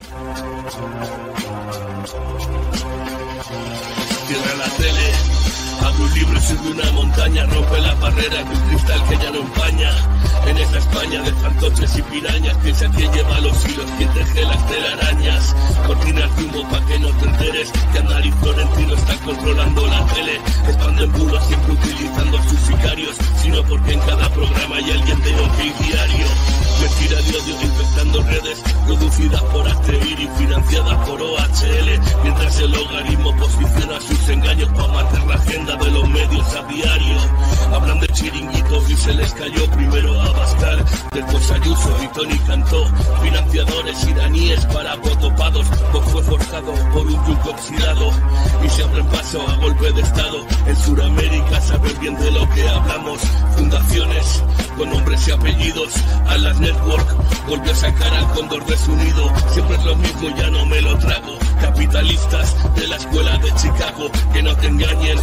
Cierra la tele, abre un libro y sube una montaña, rompe la barrera de un cristal que ya no empaña. En esta España de fantoches y pirañas, piensa quién lleva los hilos, quién teje las telarañas. Cortinas de humo pa' que no te enteres que Andal Florentino están controlando la tele. Expanden bulos siempre utilizando sus sicarios, sino porque en cada programa hay alguien de OK Diario. Mentira de odio infectando redes, producidas por Financiadas por OHL, mientras el logaritmo posiciona sus engaños para matar la agenda de los medios a diario. Hablan de chiringuitos y se les cayó primero a Bascal, después Ayuso y Tony Cantó, Saber bien de lo que hablamos, fundaciones con nombres y apellidos, a las network volvió a sacar al cóndor de su nido, siempre es lo mismo, ya no me lo trago. Capitalistas de la escuela de Chicago, que no te engañen,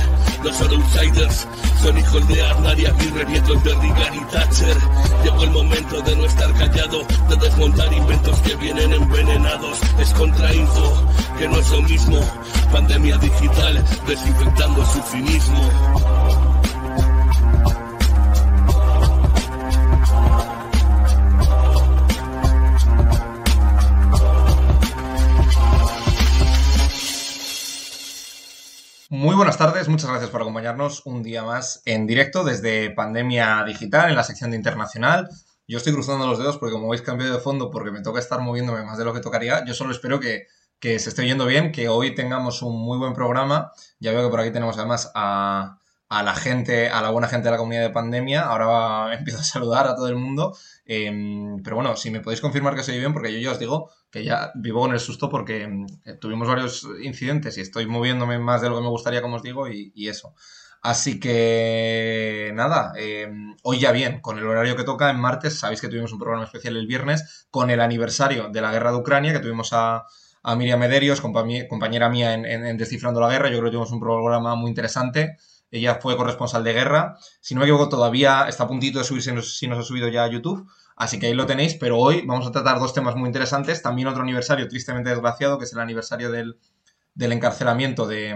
son outsiders, son hijos de Aznar y Aguirre, de Reagan y Thatcher. Llegó el momento de no estar callado, de desmontar inventos que vienen envenenados. Es contrainfo, que no es lo mismo. Pandemia digital, desinfectando su cinismo. Muchas gracias por acompañarnos un día más en directo desde Pandemia Digital en la sección de Internacional. Yo estoy cruzando los dedos porque como veis cambio de fondo porque me toca estar moviéndome más de lo que tocaría. Yo solo espero que, que se esté oyendo bien, que hoy tengamos un muy buen programa. Ya veo que por aquí tenemos además a, a la gente, a la buena gente de la comunidad de pandemia. Ahora empiezo a saludar a todo el mundo. Em, pero bueno, si me podéis confirmar que se bien, porque yo ya os digo que ya vivo con el susto porque em, tuvimos varios incidentes y estoy moviéndome más de lo que me gustaría, como os digo, y, eso. Así que nada, em, hoy ya bien, con el horario que toca en martes, sabéis que tuvimos un programa especial el viernes con el aniversario de la guerra de Ucrania, que tuvimos a, Miriam Mederios, compañera mía en, en Descifrando la Guerra. Yo creo que tuvimos un programa muy interesante. Ella fue corresponsal de guerra. Si no me equivoco, todavía está a puntito de subirse, si nos ha subido ya a YouTube. Así que ahí lo tenéis, pero hoy vamos a tratar dos temas muy interesantes. También otro aniversario tristemente desgraciado, que es el aniversario del, del encarcelamiento de,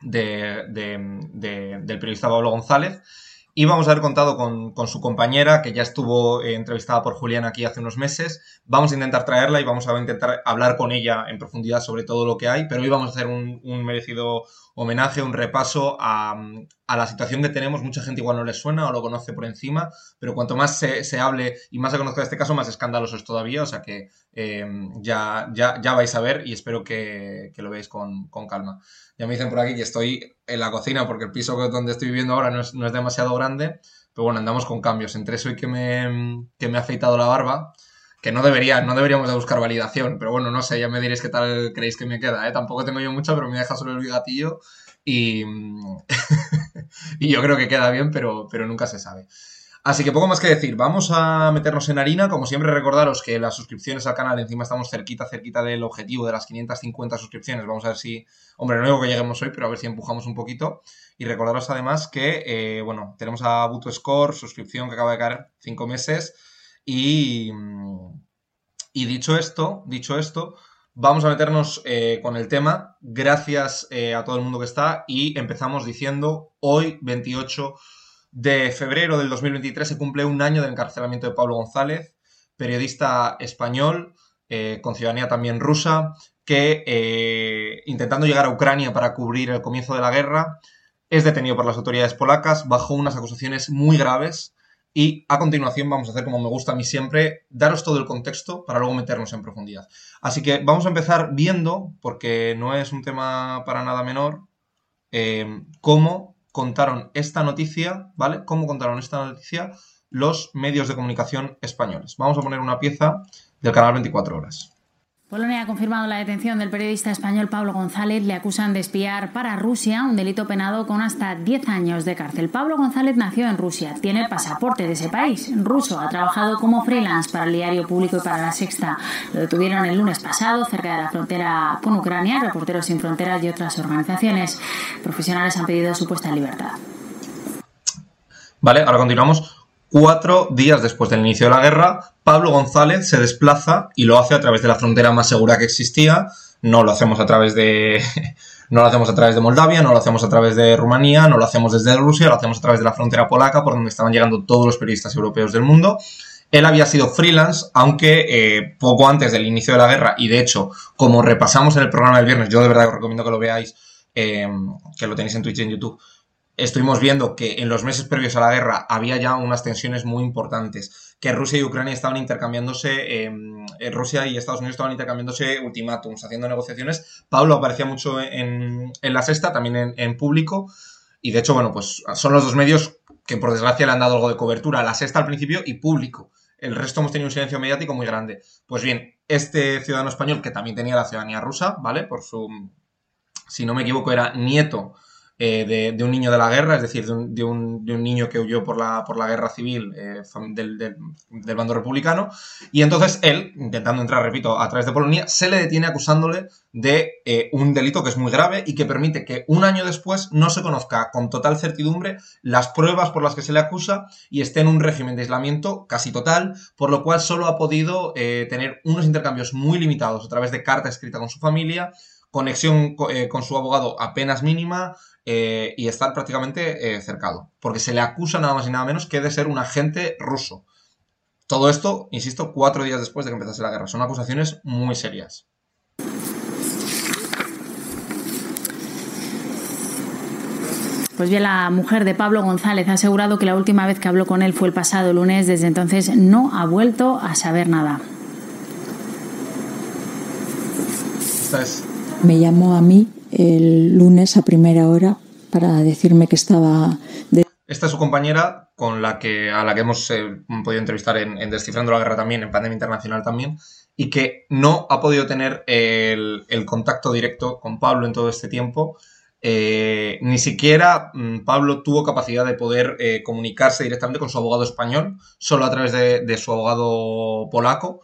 de, de, del periodista Pablo González. Y vamos a haber contado con, con su compañera, que ya estuvo eh, entrevistada por Julián aquí hace unos meses. Vamos a intentar traerla y vamos a intentar hablar con ella en profundidad sobre todo lo que hay, pero hoy vamos a hacer un, un merecido homenaje, un repaso a, a, la situación que tenemos. Mucha gente igual no le suena o lo conoce por encima, pero cuanto más se, se hable y más se conozca este caso, más escandaloso es todavía. O sea que eh, ya, ya, ya vais a ver y espero que, que lo veáis con, con, calma. Ya me dicen por aquí que estoy en la cocina porque el piso donde estoy viviendo ahora no es, no es demasiado grande, pero bueno, andamos con cambios. Entre eso y que me, que me ha afeitado la barba, que no debería, no deberíamos de buscar validación, pero bueno, no sé, ya me diréis qué tal creéis que me queda, ¿eh? Tampoco tengo yo mucho, pero me deja solo el bigatillo y, y yo creo que queda bien, pero, pero nunca se sabe. Así que poco más que decir, vamos a meternos en harina, como siempre recordaros que las suscripciones al canal, encima estamos cerquita, cerquita del objetivo de las 550 suscripciones, vamos a ver si, hombre, no digo que lleguemos hoy, pero a ver si empujamos un poquito, y recordaros además que, eh, bueno, tenemos a Buto Score, suscripción que acaba de caer 5 meses, y, y dicho esto, dicho esto, vamos a meternos eh, con el tema, gracias eh, a todo el mundo que está, y empezamos diciendo, hoy 28 de febrero del 2023 se cumple un año del encarcelamiento de Pablo González, periodista español, eh, con ciudadanía también rusa, que intentando llegar a Ucrania para cubrir el comienzo de la guerra, es detenido por las autoridades polacas bajo unas acusaciones muy graves y a continuación vamos a hacer como me gusta a mí siempre, daros todo el contexto para luego meternos en profundidad. Así que vamos a empezar viendo, porque no es un tema para nada menor, eh, cómo contaron esta noticia, ¿vale? ¿Cómo contaron esta noticia los medios de comunicación españoles? Vamos a poner una pieza del canal 24 horas. Polonia ha confirmado la detención del periodista español Pablo González. Le acusan de espiar para Rusia, un delito penado con hasta 10 años de cárcel. Pablo González nació en Rusia, tiene pasaporte de ese país, ruso. Ha trabajado como freelance para el diario público y para la Sexta. Lo detuvieron el lunes pasado cerca de la frontera con Ucrania. Reporteros sin Fronteras y otras organizaciones profesionales han pedido su puesta en libertad. Vale, ahora continuamos. Cuatro días después del inicio de la guerra, Pablo González se desplaza y lo hace a través de la frontera más segura que existía. No lo hacemos a través de. No lo hacemos a través de Moldavia, no lo hacemos a través de Rumanía, no lo hacemos desde Rusia, lo hacemos a través de la frontera polaca, por donde estaban llegando todos los periodistas europeos del mundo. Él había sido freelance, aunque eh, poco antes del inicio de la guerra, y de hecho, como repasamos en el programa del viernes, yo de verdad os recomiendo que lo veáis, eh, que lo tenéis en Twitch y en YouTube, estuvimos viendo que en los meses previos a la guerra había ya unas tensiones muy importantes, que Rusia y Ucrania estaban intercambiándose, em, Rusia y Estados Unidos estaban intercambiándose ultimátums, haciendo negociaciones. Pablo aparecía mucho en, la sexta, también en, público, y de hecho, bueno, pues son los dos medios que por desgracia le han dado algo de cobertura, la sexta al principio y público. El resto hemos tenido un silencio mediático muy grande. Pues bien, este ciudadano español, que también tenía la ciudadanía rusa, ¿vale? Por su, si no me equivoco, era nieto eh, de, un niño de la guerra, es decir, de un, niño que huyó por la, por la guerra civil eh, del, bando republicano. Y entonces él, intentando entrar, repito, a través de Polonia, se le detiene acusándole de eh, un delito que es muy grave y que permite que un año después no se conozca con total certidumbre las pruebas por las que se le acusa y esté en un régimen de aislamiento casi total, por lo cual solo ha podido tener unos intercambios muy limitados a través de carta escrita con su familia, conexión con su abogado apenas mínima, eh, y estar prácticamente eh, cercado, porque se le acusa nada más y nada menos que de ser un agente ruso. Todo esto, insisto, cuatro días después de que empezase la guerra. Son acusaciones muy serias. Pues bien, la mujer de Pablo González ha asegurado que la última vez que habló con él fue el pasado lunes. Desde entonces no ha vuelto a saber nada. Me llamó a mí el lunes a primera hora para decirme que estaba... Esta es su compañera con la que, a la que hemos eh, podido entrevistar en, Descifrando la Guerra también, en Pandemia Internacional también, y que no ha podido tener el, contacto directo con Pablo en todo este tiempo. Eh, ni siquiera mm, Pablo tuvo capacidad de poder eh, comunicarse directamente con su abogado español, solo a través de, su abogado polaco.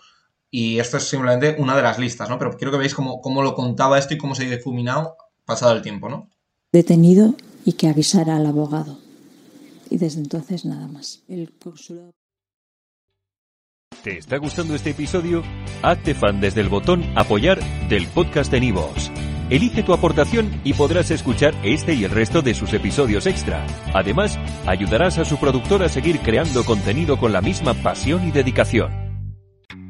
Y esto es simplemente una de las listas, ¿no? Pero quiero que veáis cómo, cómo lo contaba esto y cómo se ha difuminado pasado el tiempo, ¿no? Detenido y que avisara al abogado. Y desde entonces nada más. El consulado. ¿Te está gustando este episodio? Hazte fan desde el botón Apoyar del podcast de Nivos. Elige tu aportación y podrás escuchar este y el resto de sus episodios extra. Además, ayudarás a su productor a seguir creando contenido con la misma pasión y dedicación.